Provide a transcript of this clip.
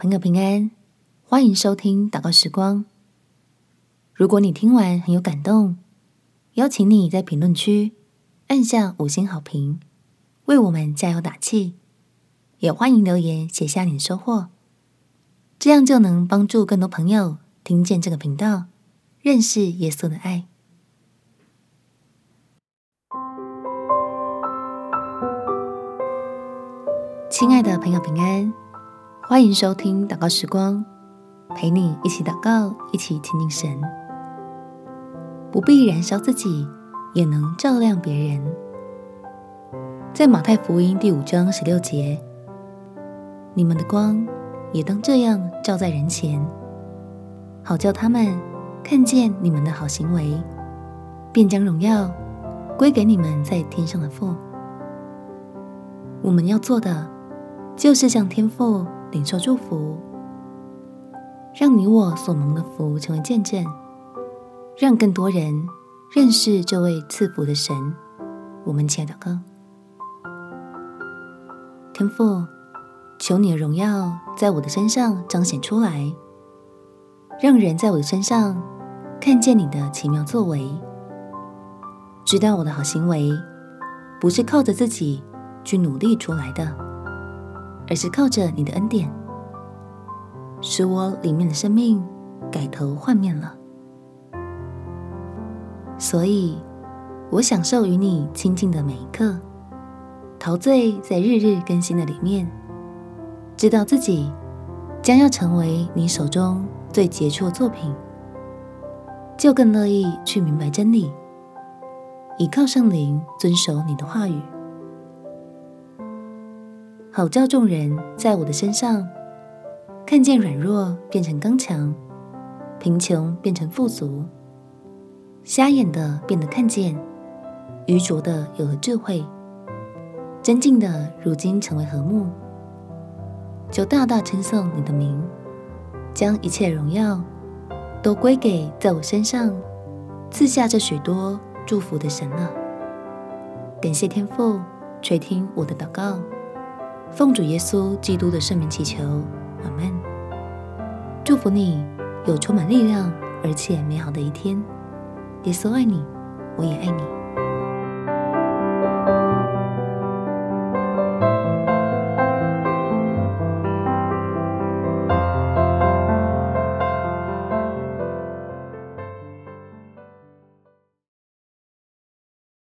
朋友平安，欢迎收听祷告时光。如果你听完很有感动，邀请你在评论区按下五星好评，为我们加油打气。也欢迎留言写下你的收获，这样就能帮助更多朋友听见这个频道，认识耶稣的爱。亲爱的朋友平安。欢迎收听祷告时光，陪你一起祷告，一起亲近神。不必燃烧自己，也能照亮别人。在马太福音第五章十六节，你们的光也当这样照在人前，好叫他们看见你们的好行为，便将荣耀归给你们在天上的父。我们要做的，就是向天父。领受祝福，让你我所蒙的福成为见证，让更多人认识这位赐福的神。我们亲爱的祷告，天父，求你的荣耀在我的身上彰显出来，让人在我的身上看见你的奇妙作为，知道我的好行为不是靠着自己去努力出来的。而是靠着你的恩典，使我里面的生命改头换面了。所以，我享受与你亲近的每一刻，陶醉在日日更新的里面，知道自己将要成为你手中最杰出的作品，就更乐意去明白真理，依靠圣灵遵守你的话语。好叫众人在我的身上看见软弱变成刚强，贫穷变成富足，瞎眼的变得看见，愚拙的有了智慧，争竞的如今成为和睦，就大大称颂你的名，将一切荣耀都归给在我身上赐下这许多祝福的神了。感谢天父垂听我的祷告。奉主耶稣基督的圣名祈求，阿门。祝福你有充满力量而且美好的一天。耶稣爱你，我也爱你。